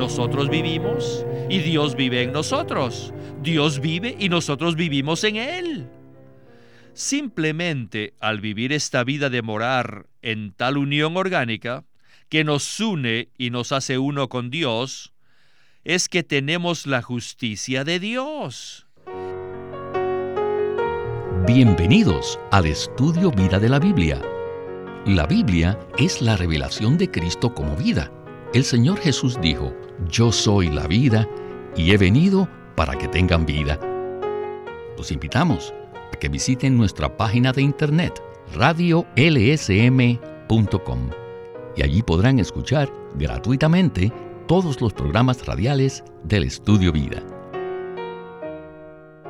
nosotros vivimos y Dios vive en nosotros. Dios vive y nosotros vivimos en Él. Simplemente al vivir esta vida de morar en tal unión orgánica que nos une y nos hace uno con Dios, es que tenemos la justicia de Dios. Bienvenidos al estudio Vida de la Biblia. La Biblia es la revelación de Cristo como vida. El Señor Jesús dijo, Yo soy la vida y he venido para que tengan vida. Los invitamos a que visiten nuestra página de internet radiolsm.com y allí podrán escuchar gratuitamente todos los programas radiales del Estudio Vida.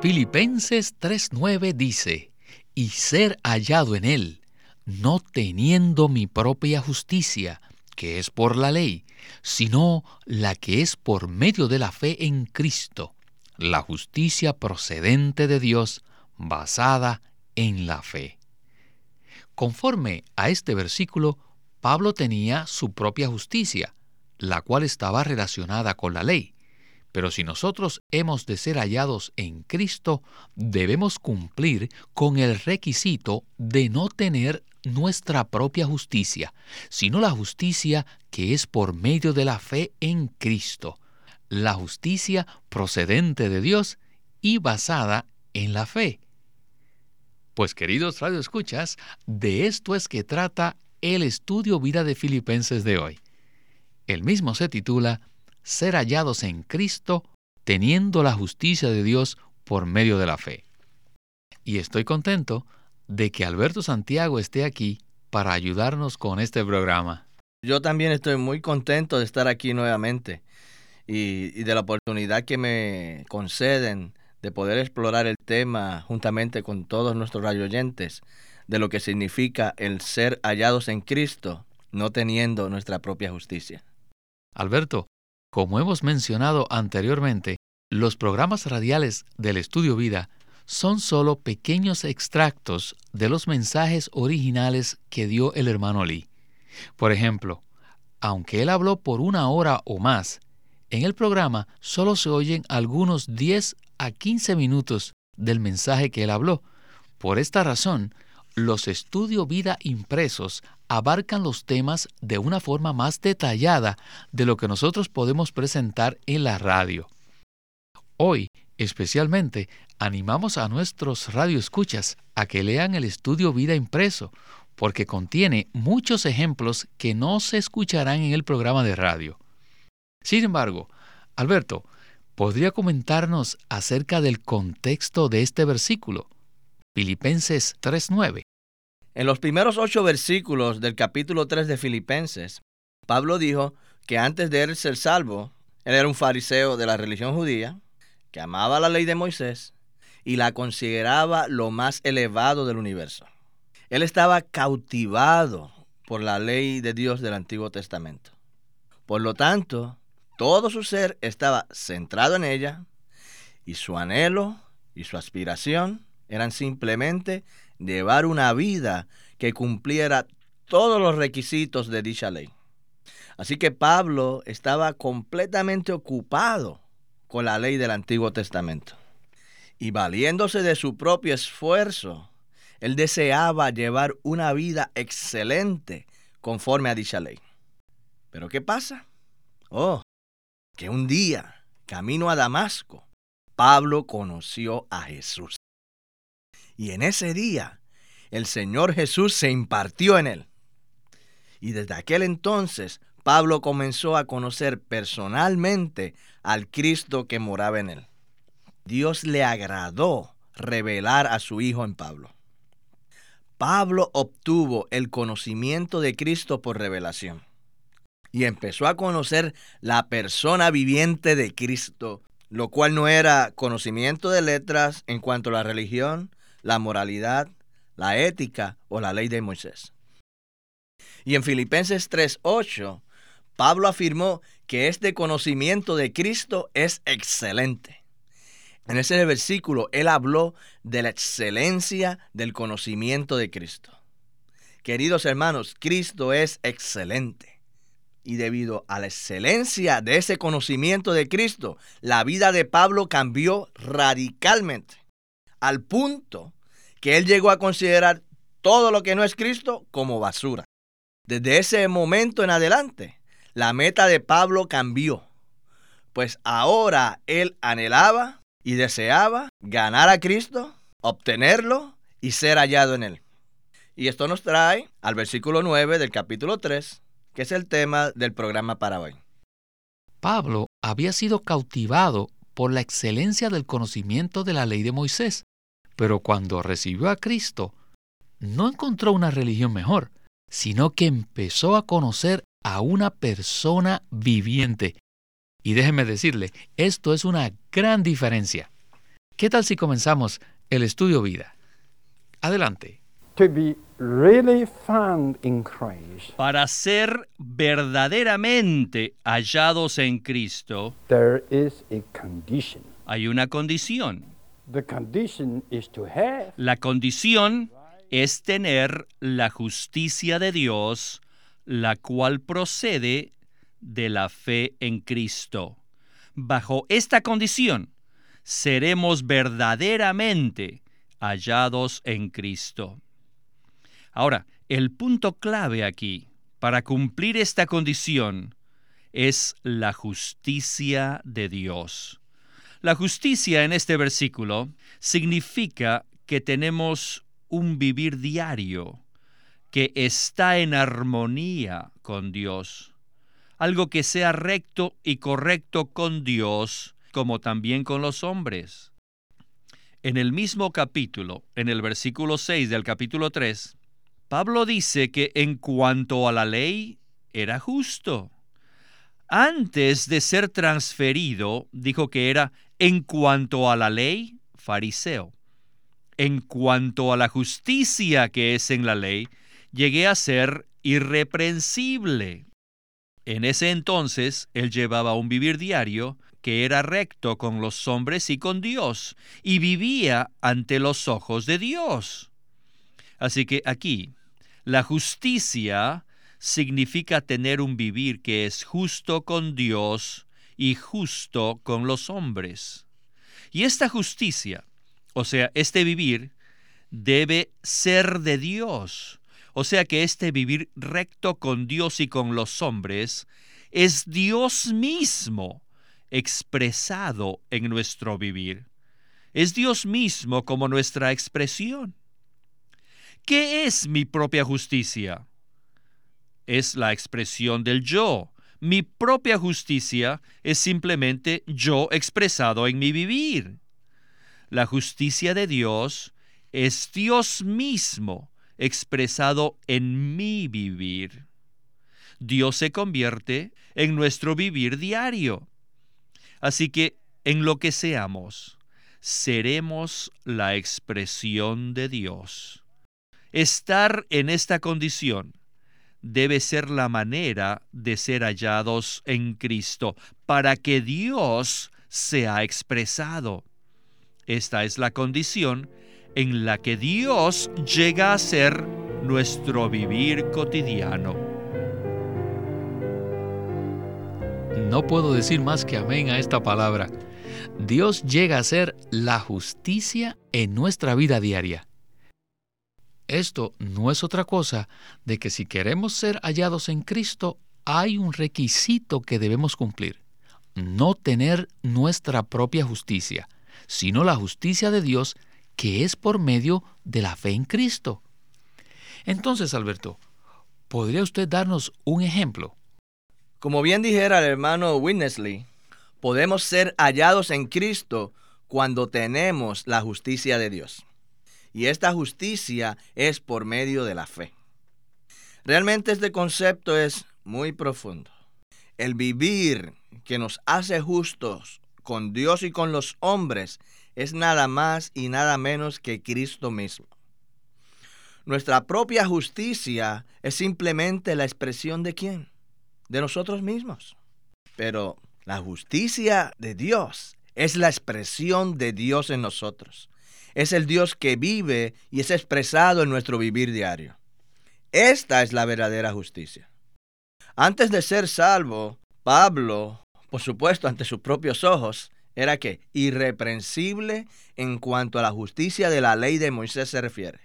Filipenses 3:9 dice, y ser hallado en él, no teniendo mi propia justicia, que es por la ley, sino la que es por medio de la fe en Cristo, la justicia procedente de Dios, basada en la fe. Conforme a este versículo, Pablo tenía su propia justicia, la cual estaba relacionada con la ley. Pero si nosotros hemos de ser hallados en Cristo, debemos cumplir con el requisito de no tener nuestra propia justicia, sino la justicia que es por medio de la fe en Cristo, la justicia procedente de Dios y basada en la fe. Pues queridos radioescuchas, de esto es que trata el estudio vida de Filipenses de hoy. El mismo se titula Ser hallados en Cristo teniendo la justicia de Dios por medio de la fe. Y estoy contento de que Alberto Santiago esté aquí para ayudarnos con este programa. Yo también estoy muy contento de estar aquí nuevamente y, de la oportunidad que me conceden de poder explorar el tema juntamente con todos nuestros radioyentes de lo que significa el ser hallados en Cristo, no teniendo nuestra propia justicia. Alberto, como hemos mencionado anteriormente, los programas radiales del Estudio Vida son solo pequeños extractos de los mensajes originales que dio el hermano Lee. Por ejemplo, aunque él habló por una hora o más, en el programa solo se oyen algunos 10 a 15 minutos del mensaje que él habló. Por esta razón, los estudio vida impresos abarcan los temas de una forma más detallada de lo que nosotros podemos presentar en la radio. Hoy Especialmente, animamos a nuestros radioescuchas a que lean el estudio Vida Impreso, porque contiene muchos ejemplos que no se escucharán en el programa de radio. Sin embargo, Alberto, ¿podría comentarnos acerca del contexto de este versículo? Filipenses 3.9. En los primeros ocho versículos del capítulo 3 de Filipenses, Pablo dijo que antes de él ser salvo, él era un fariseo de la religión judía, que amaba la ley de Moisés y la consideraba lo más elevado del universo. Él estaba cautivado por la ley de Dios del Antiguo Testamento. Por lo tanto, todo su ser estaba centrado en ella y su anhelo y su aspiración eran simplemente llevar una vida que cumpliera todos los requisitos de dicha ley. Así que Pablo estaba completamente ocupado con la ley del Antiguo Testamento. Y valiéndose de su propio esfuerzo, él deseaba llevar una vida excelente conforme a dicha ley. Pero ¿qué pasa? Oh, que un día, camino a Damasco, Pablo conoció a Jesús. Y en ese día, el Señor Jesús se impartió en él. Y desde aquel entonces, Pablo comenzó a conocer personalmente al Cristo que moraba en él. Dios le agradó revelar a su Hijo en Pablo. Pablo obtuvo el conocimiento de Cristo por revelación y empezó a conocer la persona viviente de Cristo, lo cual no era conocimiento de letras en cuanto a la religión, la moralidad, la ética o la ley de Moisés. Y en Filipenses 3:8 Pablo afirmó que este conocimiento de Cristo es excelente. En ese versículo él habló de la excelencia del conocimiento de Cristo. Queridos hermanos, Cristo es excelente. Y debido a la excelencia de ese conocimiento de Cristo, la vida de Pablo cambió radicalmente, al punto que él llegó a considerar todo lo que no es Cristo como basura. Desde ese momento en adelante, la meta de Pablo cambió, pues ahora él anhelaba y deseaba ganar a Cristo, obtenerlo y ser hallado en él. Y esto nos trae al versículo 9 del capítulo 3, que es el tema del programa para hoy. Pablo había sido cautivado por la excelencia del conocimiento de la ley de Moisés, pero cuando recibió a Cristo, no encontró una religión mejor, sino que empezó a conocer a una persona viviente. Y déjeme decirle, esto es una gran diferencia. ¿Qué tal si comenzamos el estudio vida? Adelante. Para ser verdaderamente hallados en Cristo, hay una condición. La condición es tener la justicia de Dios, la cual procede de la fe en Cristo. Bajo esta condición, seremos verdaderamente hallados en Cristo. Ahora, el punto clave aquí para cumplir esta condición es la justicia de Dios. La justicia en este versículo significa que tenemos un vivir diario que está en armonía con Dios, algo que sea recto y correcto con Dios como también con los hombres. En el mismo capítulo, en el versículo 6 del capítulo 3, Pablo dice que en cuanto a la ley era justo. Antes de ser transferido, dijo que era en cuanto a la ley fariseo. En cuanto a la justicia que es en la ley, llegué a ser irreprensible. En ese entonces él llevaba un vivir diario que era recto con los hombres y con Dios, y vivía ante los ojos de Dios. Así que aquí, la justicia significa tener un vivir que es justo con Dios y justo con los hombres. Y esta justicia, o sea, este vivir, debe ser de Dios. O sea que este vivir recto con Dios y con los hombres es Dios mismo expresado en nuestro vivir. Es Dios mismo como nuestra expresión. ¿Qué es mi propia justicia? Es la expresión del yo. Mi propia justicia es simplemente yo expresado en mi vivir. La justicia de Dios es Dios mismo expresado en mi vivir. Dios se convierte en nuestro vivir diario. Así que en lo que seamos, seremos la expresión de Dios. Estar en esta condición debe ser la manera de ser hallados en Cristo para que Dios sea expresado. Esta es la condición en la que Dios llega a ser nuestro vivir cotidiano. No puedo decir más que amén a esta palabra. Dios llega a ser la justicia en nuestra vida diaria. Esto no es otra cosa de que si queremos ser hallados en Cristo, hay un requisito que debemos cumplir. No tener nuestra propia justicia, sino la justicia de Dios que es por medio de la fe en Cristo. Entonces, Alberto, ¿podría usted darnos un ejemplo? Como bien dijera el hermano Winnesley, podemos ser hallados en Cristo cuando tenemos la justicia de Dios y esta justicia es por medio de la fe. Realmente este concepto es muy profundo. El vivir que nos hace justos con Dios y con los hombres es nada más y nada menos que Cristo mismo. Nuestra propia justicia es simplemente la expresión de quién? De nosotros mismos. Pero la justicia de Dios es la expresión de Dios en nosotros es el Dios que vive y es expresado en nuestro vivir diario. Esta es la verdadera justicia. Antes de ser salvo, Pablo, por supuesto, ante sus propios ojos, era que irreprensible en cuanto a la justicia de la ley de Moisés se refiere.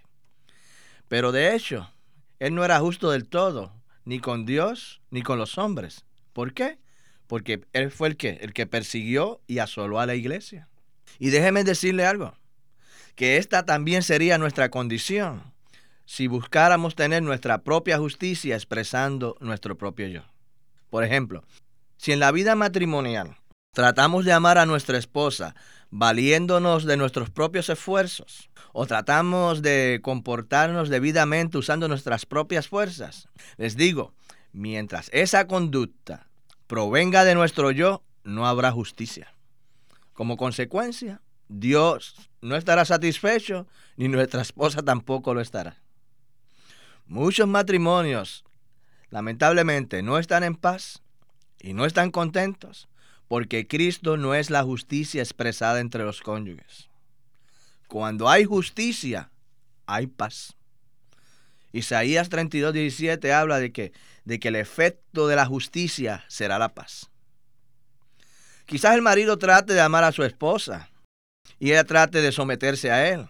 Pero de hecho, él no era justo del todo, ni con Dios, ni con los hombres. ¿Por qué? Porque él fue el que, el que persiguió y asoló a la iglesia. Y déjeme decirle algo, que esta también sería nuestra condición si buscáramos tener nuestra propia justicia expresando nuestro propio yo. Por ejemplo, si en la vida matrimonial tratamos de amar a nuestra esposa valiéndonos de nuestros propios esfuerzos, o tratamos de comportarnos debidamente usando nuestras propias fuerzas, les digo, mientras esa conducta provenga de nuestro yo, no habrá justicia. Como consecuencia, Dios no estará satisfecho, ni nuestra esposa tampoco lo estará. Muchos matrimonios, lamentablemente, no están en paz y no están contentos porque Cristo no es la justicia expresada entre los cónyuges. Cuando hay justicia, hay paz. Isaías 32, 17 habla de que, de que el efecto de la justicia será la paz. Quizás el marido trate de amar a su esposa y ella trate de someterse a él.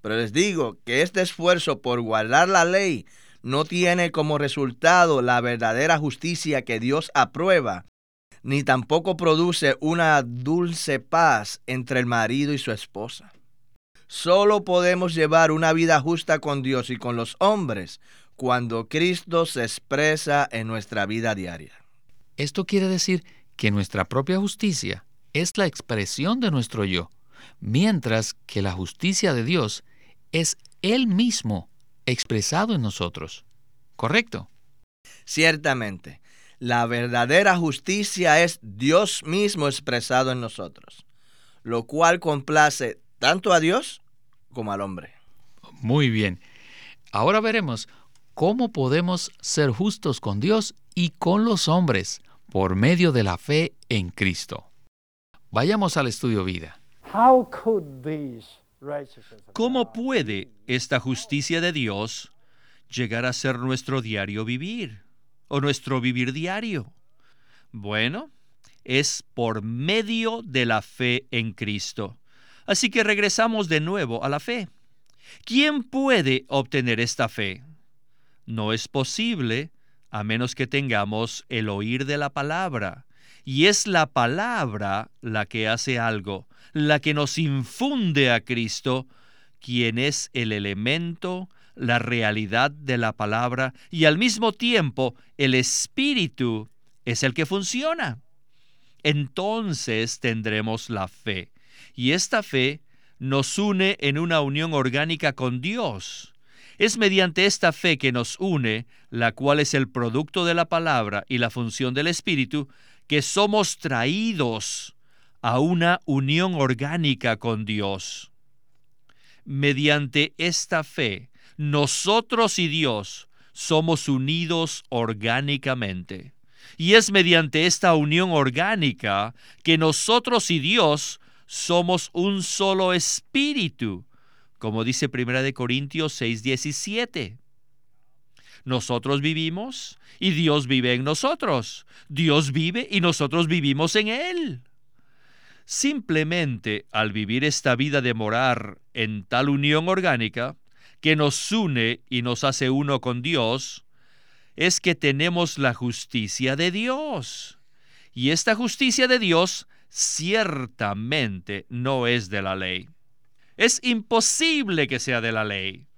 Pero les digo que este esfuerzo por guardar la ley no tiene como resultado la verdadera justicia que Dios aprueba, ni tampoco produce una dulce paz entre el marido y su esposa. Solo podemos llevar una vida justa con Dios y con los hombres cuando Cristo se expresa en nuestra vida diaria. Esto quiere decir que nuestra propia justicia es la expresión de nuestro yo, mientras que la justicia de Dios es Él mismo expresado en nosotros. ¿Correcto? Ciertamente, la verdadera justicia es Dios mismo expresado en nosotros, lo cual complace tanto a Dios como al hombre. Muy bien. Ahora veremos cómo podemos ser justos con Dios y con los hombres por medio de la fe en Cristo. Vayamos al estudio vida. ¿Cómo puede esta justicia de Dios llegar a ser nuestro diario vivir o nuestro vivir diario? Bueno, es por medio de la fe en Cristo. Así que regresamos de nuevo a la fe. ¿Quién puede obtener esta fe? No es posible a menos que tengamos el oír de la palabra. Y es la palabra la que hace algo, la que nos infunde a Cristo, quien es el elemento, la realidad de la palabra, y al mismo tiempo el Espíritu es el que funciona. Entonces tendremos la fe, y esta fe nos une en una unión orgánica con Dios. Es mediante esta fe que nos une, la cual es el producto de la palabra y la función del Espíritu, que somos traídos a una unión orgánica con Dios. Mediante esta fe, nosotros y Dios somos unidos orgánicamente. Y es mediante esta unión orgánica que nosotros y Dios somos un solo espíritu, como dice 1 Corintios 6:17. Nosotros vivimos y Dios vive en nosotros. Dios vive y nosotros vivimos en Él. Simplemente al vivir esta vida de morar en tal unión orgánica que nos une y nos hace uno con Dios, es que tenemos la justicia de Dios. Y esta justicia de Dios ciertamente no es de la ley. Es imposible que sea de la ley.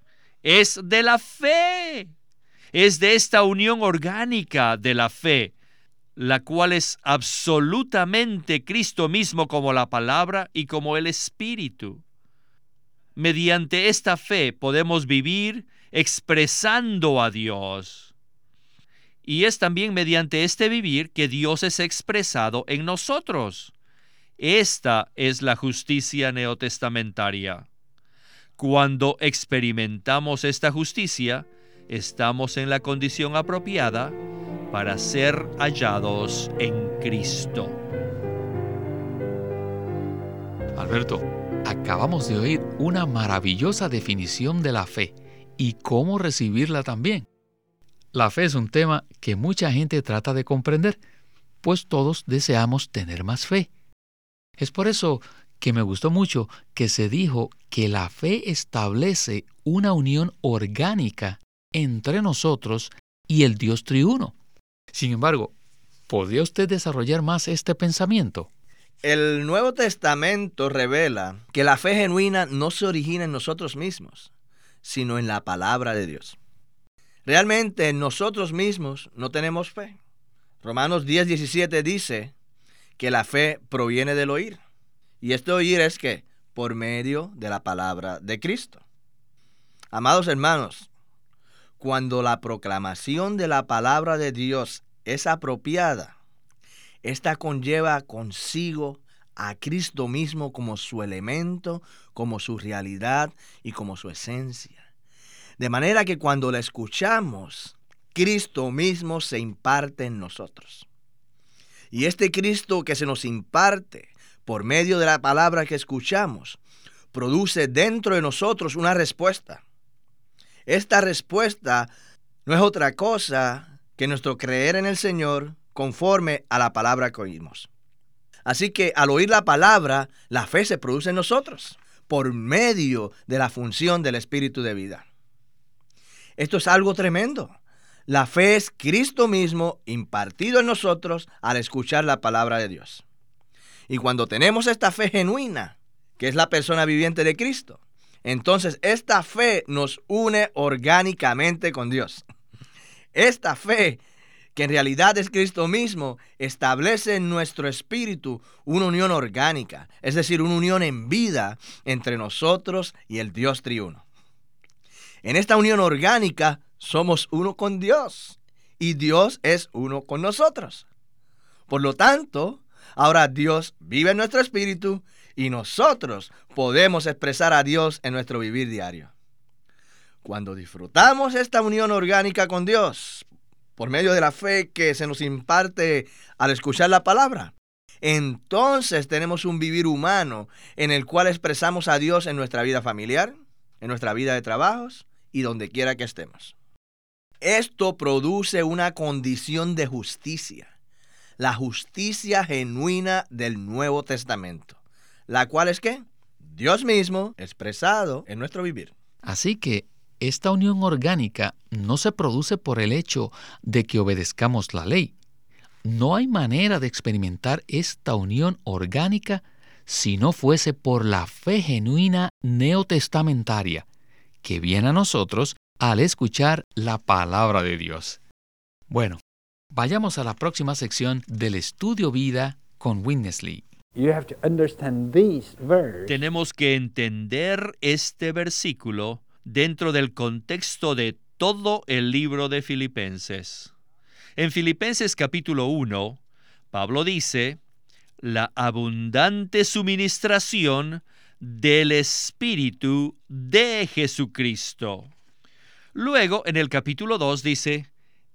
Es de la fe es de esta unión orgánica de la fe, la cual es absolutamente Cristo mismo como la palabra y como el Espíritu. Mediante esta fe podemos vivir expresando a Dios. Y es también mediante este vivir que Dios es expresado en nosotros. Esta es la justicia neotestamentaria. Cuando experimentamos esta justicia, estamos en la condición apropiada para ser hallados en Cristo. Alberto, acabamos de oír una maravillosa definición de la fe y cómo recibirla también. La fe es un tema que mucha gente trata de comprender, pues todos deseamos tener más fe. Es por eso que me gustó mucho que se dijo que la fe establece una unión orgánica entre nosotros y el Dios triuno. Sin embargo, ¿podría usted desarrollar más este pensamiento? El Nuevo Testamento revela que la fe genuina no se origina en nosotros mismos, sino en la palabra de Dios. Realmente nosotros mismos no tenemos fe. Romanos 10, 17 dice que la fe proviene del oír. Y este oír es que por medio de la palabra de Cristo. Amados hermanos, cuando la proclamación de la palabra de Dios es apropiada, esta conlleva consigo a Cristo mismo como su elemento, como su realidad y como su esencia. De manera que cuando la escuchamos, Cristo mismo se imparte en nosotros. Y este Cristo que se nos imparte por medio de la palabra que escuchamos, produce dentro de nosotros una respuesta. Esta respuesta no es otra cosa que nuestro creer en el Señor conforme a la palabra que oímos. Así que al oír la palabra, la fe se produce en nosotros por medio de la función del Espíritu de vida. Esto es algo tremendo. La fe es Cristo mismo impartido en nosotros al escuchar la palabra de Dios. Y cuando tenemos esta fe genuina, que es la persona viviente de Cristo, entonces esta fe nos une orgánicamente con Dios. Esta fe que en realidad es Cristo mismo, establece en nuestro espíritu una unión orgánica, es decir, una unión en vida entre nosotros y el Dios triuno. En esta unión orgánica somos uno con Dios y Dios es uno con nosotros. Por lo tanto, ahora Dios vive en nuestro espíritu y nosotros podemos expresar a Dios en nuestro vivir diario. Cuando disfrutamos esta unión orgánica con Dios, por medio de la fe que se nos imparte al escuchar la palabra. Entonces tenemos un vivir humano en el cual expresamos a Dios en nuestra vida familiar, en nuestra vida de trabajos y donde quiera que estemos. Esto produce una condición de justicia, la justicia genuina del Nuevo Testamento, la cual es que Dios mismo expresado en nuestro vivir. Así que esta unión orgánica no se produce por el hecho de que obedezcamos la ley. No hay manera de experimentar esta unión orgánica si no fuese por la fe genuina neotestamentaria que viene a nosotros al escuchar la palabra de Dios. Bueno, vayamos a la próxima sección del estudio vida con Winnesley. Tenemos que entender este versículo dentro del contexto de todo el libro de Filipenses. En Filipenses capítulo 1, Pablo dice, la abundante suministración del Espíritu de Jesucristo. Luego, en el capítulo 2 dice,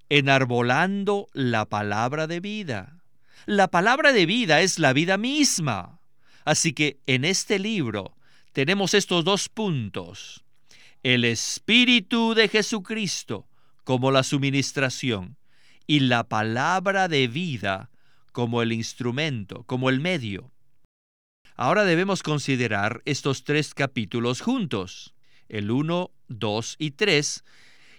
enarbolando la palabra de vida. La palabra de vida es la vida misma. Así que en este libro tenemos estos dos puntos el Espíritu de Jesucristo como la suministración y la palabra de vida como el instrumento, como el medio. Ahora debemos considerar estos tres capítulos juntos, el 1, 2 y 3,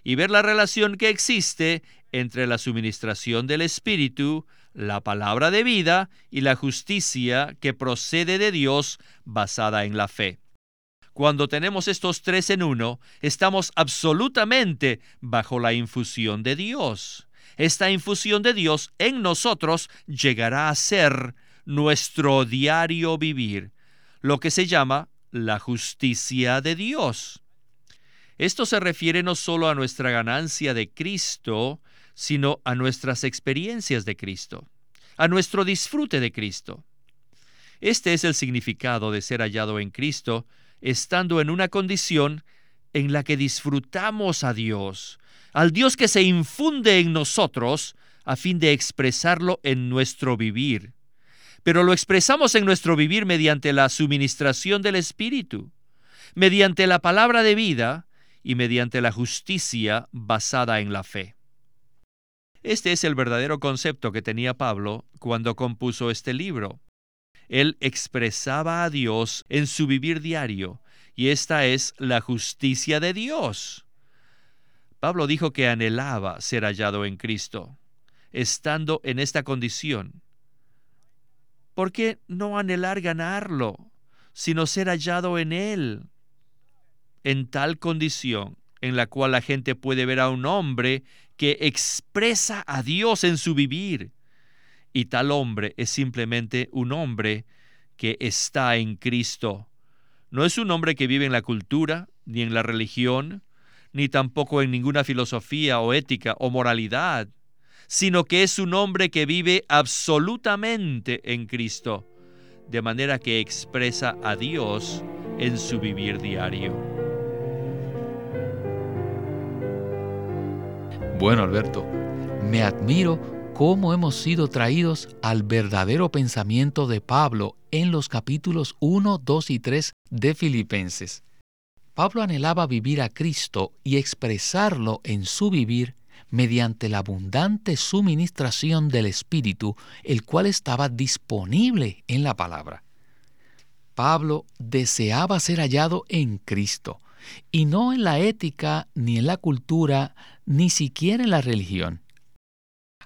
y ver la relación que existe entre la suministración del Espíritu, la palabra de vida y la justicia que procede de Dios basada en la fe. Cuando tenemos estos tres en uno, estamos absolutamente bajo la infusión de Dios. Esta infusión de Dios en nosotros llegará a ser nuestro diario vivir, lo que se llama la justicia de Dios. Esto se refiere no solo a nuestra ganancia de Cristo, sino a nuestras experiencias de Cristo, a nuestro disfrute de Cristo. Este es el significado de ser hallado en Cristo estando en una condición en la que disfrutamos a Dios, al Dios que se infunde en nosotros a fin de expresarlo en nuestro vivir. Pero lo expresamos en nuestro vivir mediante la suministración del Espíritu, mediante la palabra de vida y mediante la justicia basada en la fe. Este es el verdadero concepto que tenía Pablo cuando compuso este libro. Él expresaba a Dios en su vivir diario, y esta es la justicia de Dios. Pablo dijo que anhelaba ser hallado en Cristo, estando en esta condición. ¿Por qué no anhelar ganarlo, sino ser hallado en Él? En tal condición en la cual la gente puede ver a un hombre que expresa a Dios en su vivir. Y tal hombre es simplemente un hombre que está en Cristo. No es un hombre que vive en la cultura, ni en la religión, ni tampoco en ninguna filosofía o ética o moralidad, sino que es un hombre que vive absolutamente en Cristo, de manera que expresa a Dios en su vivir diario. Bueno, Alberto, me admiro cómo hemos sido traídos al verdadero pensamiento de Pablo en los capítulos 1, 2 y 3 de Filipenses. Pablo anhelaba vivir a Cristo y expresarlo en su vivir mediante la abundante suministración del Espíritu, el cual estaba disponible en la palabra. Pablo deseaba ser hallado en Cristo, y no en la ética, ni en la cultura, ni siquiera en la religión.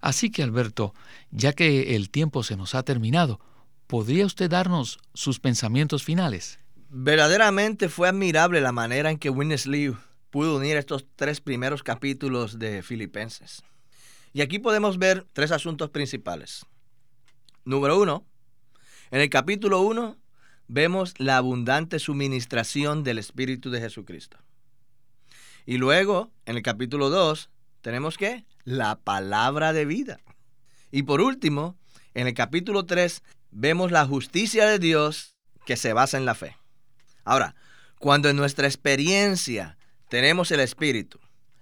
Así que, Alberto, ya que el tiempo se nos ha terminado, ¿podría usted darnos sus pensamientos finales? Verdaderamente fue admirable la manera en que Winnesley pudo unir estos tres primeros capítulos de Filipenses. Y aquí podemos ver tres asuntos principales. Número uno, en el capítulo 1 vemos la abundante suministración del Espíritu de Jesucristo. Y luego, en el capítulo 2, tenemos que la palabra de vida. Y por último, en el capítulo 3, vemos la justicia de Dios que se basa en la fe. Ahora, cuando en nuestra experiencia tenemos el Espíritu,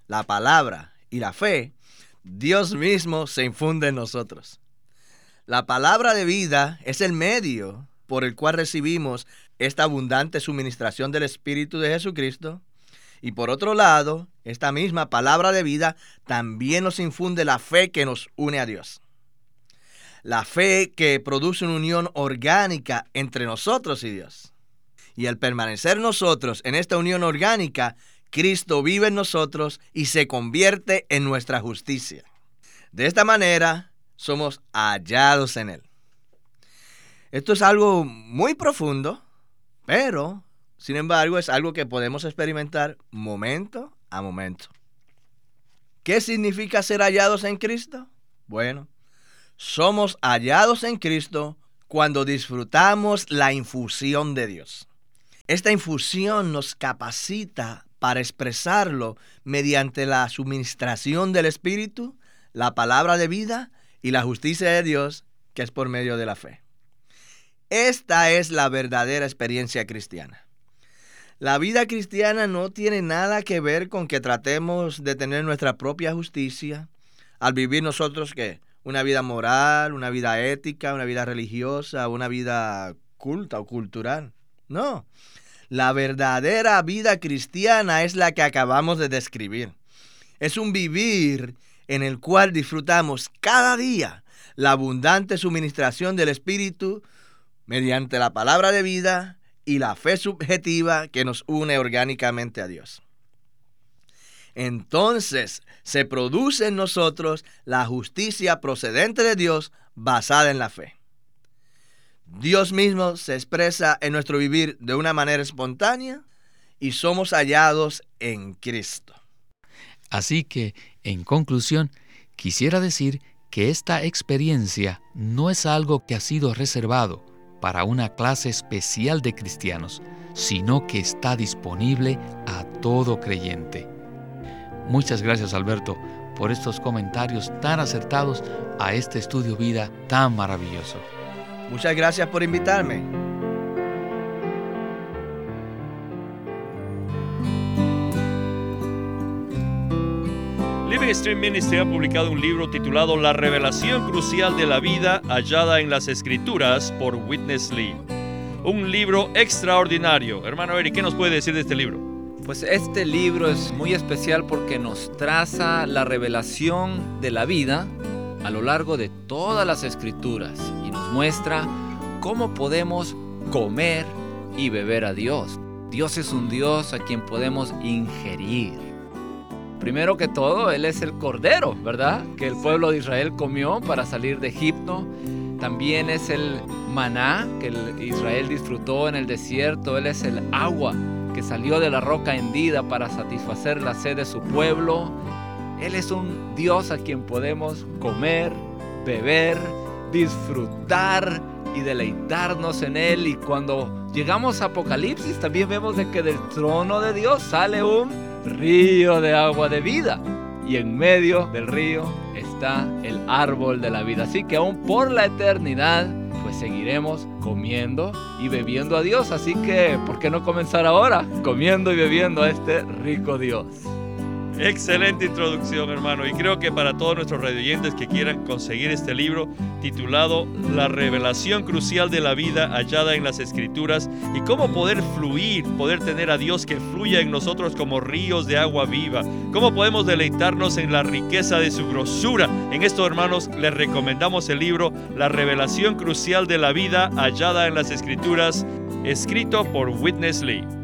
la palabra y la fe, Dios mismo se infunde en nosotros. La palabra de vida es el medio por el cual recibimos esta abundante suministración del Espíritu de Jesucristo. Y por otro lado, esta misma palabra de vida también nos infunde la fe que nos une a Dios. La fe que produce una unión orgánica entre nosotros y Dios. Y al permanecer nosotros en esta unión orgánica, Cristo vive en nosotros y se convierte en nuestra justicia. De esta manera, somos hallados en Él. Esto es algo muy profundo, pero, sin embargo, es algo que podemos experimentar momento a momento. ¿Qué significa ser hallados en Cristo? Bueno, somos hallados en Cristo cuando disfrutamos la infusión de Dios. Esta infusión nos capacita para expresarlo mediante la suministración del Espíritu, la palabra de vida y la justicia de Dios, que es por medio de la fe. Esta es la verdadera experiencia cristiana. La vida cristiana no tiene nada que ver con que tratemos de tener nuestra propia justicia al vivir nosotros que una vida moral, una vida ética, una vida religiosa, una vida culta o cultural. No. La verdadera vida cristiana es la que acabamos de describir. Es un vivir en el cual disfrutamos cada día la abundante suministración del Espíritu mediante la palabra de vida y la fe subjetiva que nos une orgánicamente a Dios. Entonces se produce en nosotros la justicia procedente de Dios basada en la fe. Dios mismo se expresa en nuestro vivir de una manera espontánea y somos hallados en Cristo. Así que, en conclusión, quisiera decir que esta experiencia no es algo que ha sido reservado para una clase especial de cristianos, sino que está disponible a todo creyente. Muchas gracias Alberto por estos comentarios tan acertados a este estudio vida tan maravilloso. Muchas gracias por invitarme. Stream Ministry ha publicado un libro titulado La revelación crucial de la vida hallada en las Escrituras por Witness Lee. Un libro extraordinario. Hermano Eric, ¿qué nos puede decir de este libro? Pues este libro es muy especial porque nos traza la revelación de la vida a lo largo de todas las escrituras y nos muestra cómo podemos comer y beber a Dios. Dios es un Dios a quien podemos ingerir. Primero que todo, Él es el cordero, ¿verdad? Que el pueblo de Israel comió para salir de Egipto. También es el maná que Israel disfrutó en el desierto. Él es el agua que salió de la roca hendida para satisfacer la sed de su pueblo. Él es un Dios a quien podemos comer, beber, disfrutar y deleitarnos en Él. Y cuando llegamos a Apocalipsis también vemos de que del trono de Dios sale un río de agua de vida. Y en medio del río está el árbol de la vida. Así que aún por la eternidad pues seguiremos comiendo y bebiendo a Dios. Así que, ¿por qué no comenzar ahora comiendo y bebiendo a este rico Dios? Excelente introducción, hermano. Y creo que para todos nuestros radioyentes que quieran conseguir este libro titulado La revelación crucial de la vida hallada en las Escrituras y cómo poder fluir, poder tener a Dios que fluya en nosotros como ríos de agua viva, cómo podemos deleitarnos en la riqueza de su grosura. En esto, hermanos, les recomendamos el libro La revelación crucial de la vida hallada en las Escrituras, escrito por Witness Lee.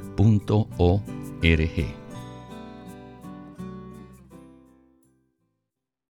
Punto O R G